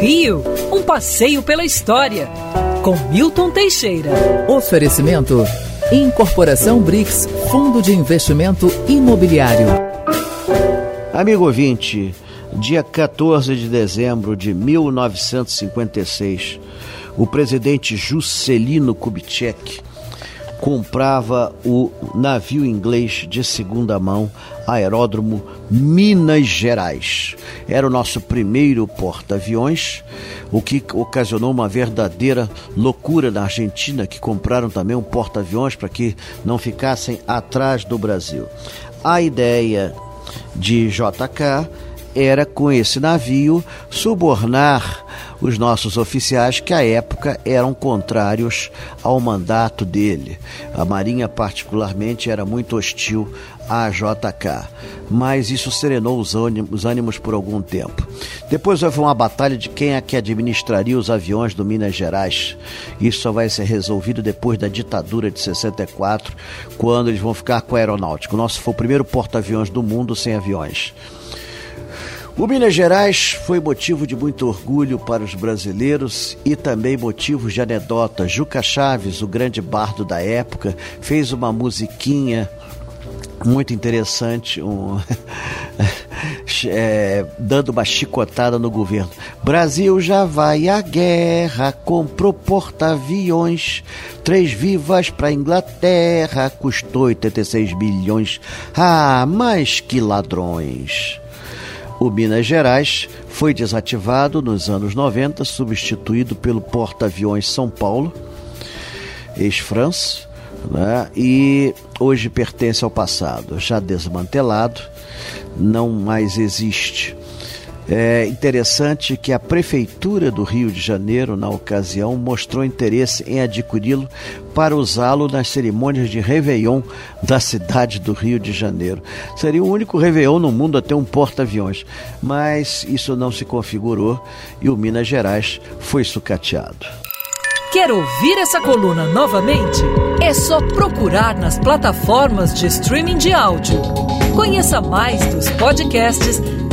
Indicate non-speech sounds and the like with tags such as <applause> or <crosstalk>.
Rio, um passeio pela história, com Milton Teixeira. Oferecimento: Incorporação BRICS, Fundo de Investimento Imobiliário. Amigo ouvinte, dia 14 de dezembro de 1956, o presidente Juscelino Kubitschek comprava o navio inglês de segunda mão Aeródromo Minas Gerais. Era o nosso primeiro porta-aviões, o que ocasionou uma verdadeira loucura na Argentina, que compraram também um porta-aviões para que não ficassem atrás do Brasil. A ideia de JK era com esse navio subornar os nossos oficiais que à época eram contrários ao mandato dele. A Marinha particularmente era muito hostil à JK, mas isso serenou os ânimos, os ânimos por algum tempo. Depois houve uma batalha de quem é que administraria os aviões do Minas Gerais. Isso só vai ser resolvido depois da ditadura de 64, quando eles vão ficar com a aeronáutica. O nosso foi o primeiro porta-aviões do mundo sem aviões. O Minas Gerais foi motivo de muito orgulho para os brasileiros e também motivo de anedota. Juca Chaves, o grande bardo da época, fez uma musiquinha muito interessante, um, <laughs> é, dando uma chicotada no governo. Brasil já vai à guerra, comprou porta-aviões, três vivas para Inglaterra, custou 86 bilhões. Ah, mas que ladrões! O Minas Gerais foi desativado nos anos 90, substituído pelo porta-aviões São Paulo, ex-France, né? e hoje pertence ao passado, já desmantelado, não mais existe. É interessante que a Prefeitura do Rio de Janeiro, na ocasião, mostrou interesse em adquiri-lo para usá-lo nas cerimônias de Réveillon da cidade do Rio de Janeiro. Seria o único Réveillon no mundo a ter um porta-aviões, mas isso não se configurou e o Minas Gerais foi sucateado. Quer ouvir essa coluna novamente? É só procurar nas plataformas de streaming de áudio. Conheça mais dos podcasts